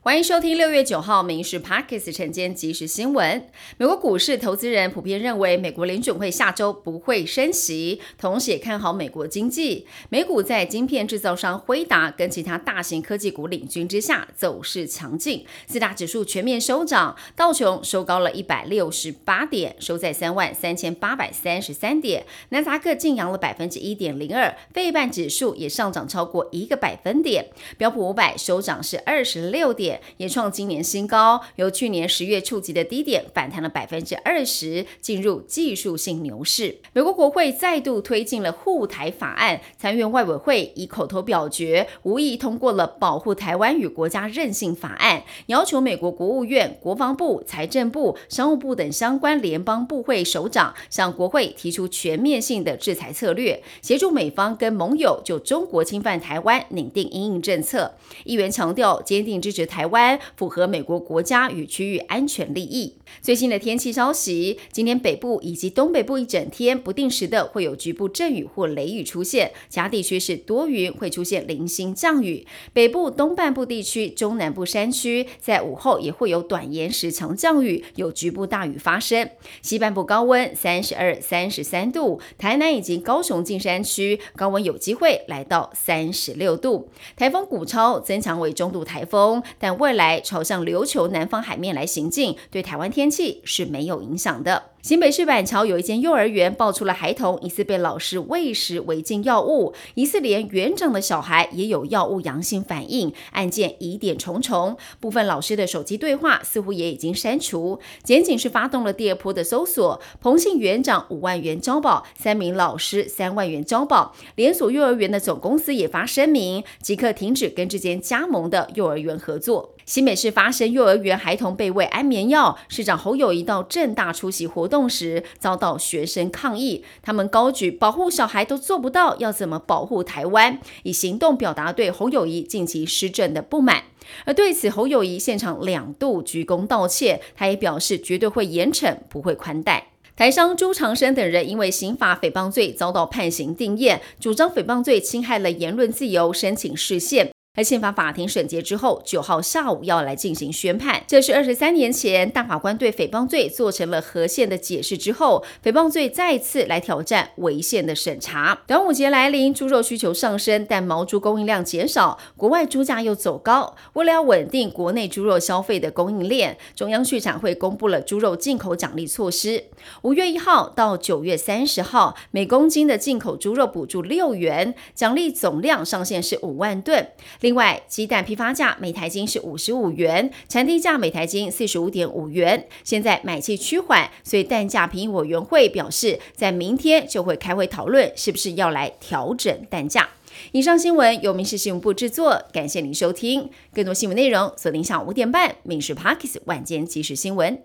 欢迎收听六月九号《民事 Parkes》晨间即时新闻。美国股市投资人普遍认为，美国联准会下周不会升息，同时也看好美国经济。美股在晶片制造商辉达跟其他大型科技股领军之下，走势强劲。四大指数全面收涨，道琼收高了一百六十八点，收在三万三千八百三十三点；纳斯达克净扬了百分之一点零二，费半指数也上涨超过一个百分点，标普五百收涨是二十六点。也创今年新高，由去年十月触及的低点反弹了百分之二十，进入技术性牛市。美国国会再度推进了护台法案，参院外委会以口头表决无意通过了保护台湾与国家韧性法案，要求美国国务院、国防部、财政部、商务部等相关联邦部会首长向国会提出全面性的制裁策略，协助美方跟盟友就中国侵犯台湾拟定应应政策。议员强调坚定支持台。台湾符合美国国家与区域安全利益。最新的天气消息，今天北部以及东北部一整天不定时的会有局部阵雨或雷雨出现，其他地区是多云，会出现零星降雨。北部东半部地区、中南部山区在午后也会有短延时强降雨，有局部大雨发生。西半部高温三十二、三十三度，台南以及高雄近山区高温有机会来到三十六度。台风古超增强为中度台风，但未来朝向琉球南方海面来行进，对台湾天气是没有影响的。新北市板桥有一间幼儿园爆出了孩童疑似被老师喂食违禁药物，疑似连园长的小孩也有药物阳性反应，案件疑点重重。部分老师的手机对话似乎也已经删除。检警是发动了第二波的搜索，彭姓园长五万元交保，三名老师三万元交保。连锁幼儿园的总公司也发声明，即刻停止跟这间加盟的幼儿园合作。新北市发生幼儿园孩童被喂安眠药，市长侯友谊到正大出席活动时，遭到学生抗议，他们高举保护小孩都做不到，要怎么保护台湾？以行动表达对侯友谊近期施政的不满。而对此，侯友谊现场两度鞠躬道歉，他也表示绝对会严惩，不会宽待。台商朱长生等人因为刑法诽谤罪遭到判刑定验，主张诽谤罪侵害了言论自由，申请释宪。在宪法法庭审结之后，九号下午要来进行宣判。这是二十三年前大法官对诽谤罪做成了合宪的解释之后，诽谤罪再次来挑战违宪的审查。端午节来临，猪肉需求上升，但毛猪供应量减少，国外猪价又走高。为了要稳定国内猪肉消费的供应链，中央畜产会公布了猪肉进口奖励措施。五月一号到九月三十号，每公斤的进口猪肉补助六元，奖励总量上限是五万吨。另外，鸡蛋批发价每台斤是五十五元，产地价每台斤四十五点五元。现在买气趋缓，所以蛋价评议委员会表示，在明天就会开会讨论，是不是要来调整蛋价。以上新闻由民事新闻部制作，感谢您收听。更多新闻内容锁定下午五点半《民事 Parkes 晚间即时新闻》。